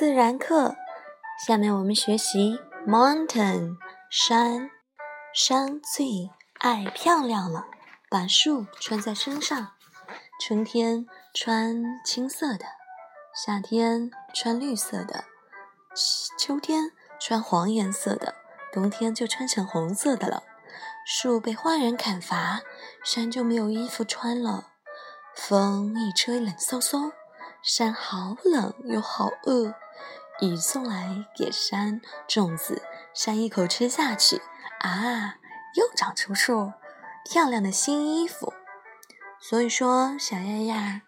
自然课。下面我们学习 mountain 山，山最爱漂亮了，把树穿在身上。春天穿青色的，夏天穿绿色的，秋天穿黄颜色的，冬天就穿成红色的了。树被坏人砍伐，山就没有衣服穿了。风一吹，冷飕飕，山好冷又好饿。雨送来给山种子，山一口吃下去，啊，又长出树，漂亮的新衣服。所以说，小丫丫，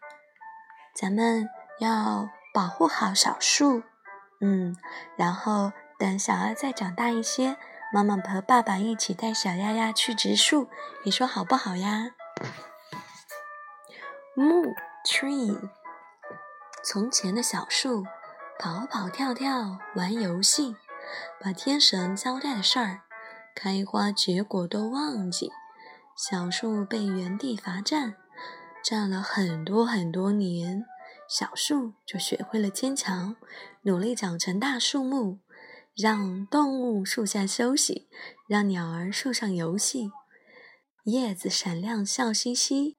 咱们要保护好小树，嗯，然后等小丫再长大一些，妈妈和爸爸一起带小丫丫去植树，你说好不好呀？木 tree，从前的小树，跑跑跳跳玩游戏，把天神交代的事儿，开花结果都忘记，小树被原地罚站，站了很多很多年，小树就学会了坚强，努力长成大树木，让动物树下休息，让鸟儿树上游戏，叶子闪亮笑嘻嘻。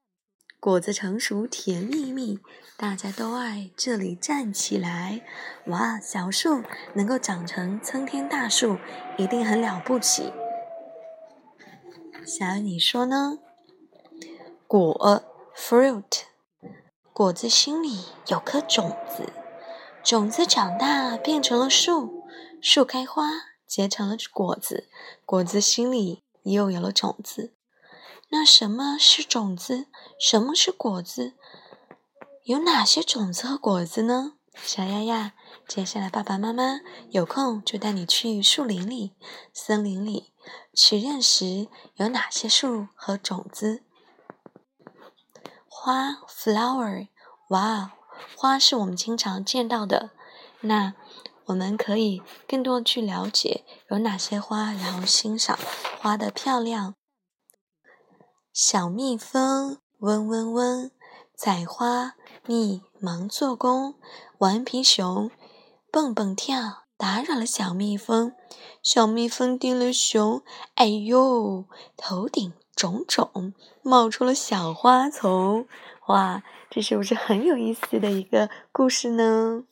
果子成熟甜蜜蜜，大家都爱这里站起来。哇，小树能够长成参天大树，一定很了不起。小爱，你说呢？果 fruit，果子心里有颗种子，种子长大变成了树，树开花结成了果子，果子心里又有了种子。那什么是种子？什么是果子？有哪些种子和果子呢？小丫丫，接下来爸爸妈妈有空就带你去树林里、森林里，去认识有哪些树和种子。花 （flower），哇，花是我们经常见到的。那我们可以更多去了解有哪些花，然后欣赏花的漂亮。小蜜蜂嗡嗡嗡，采花蜜忙做工。顽皮熊蹦蹦跳，打扰了小蜜蜂。小蜜蜂叮了熊，哎呦，头顶肿肿，冒出了小花丛。哇，这是不是很有意思的一个故事呢？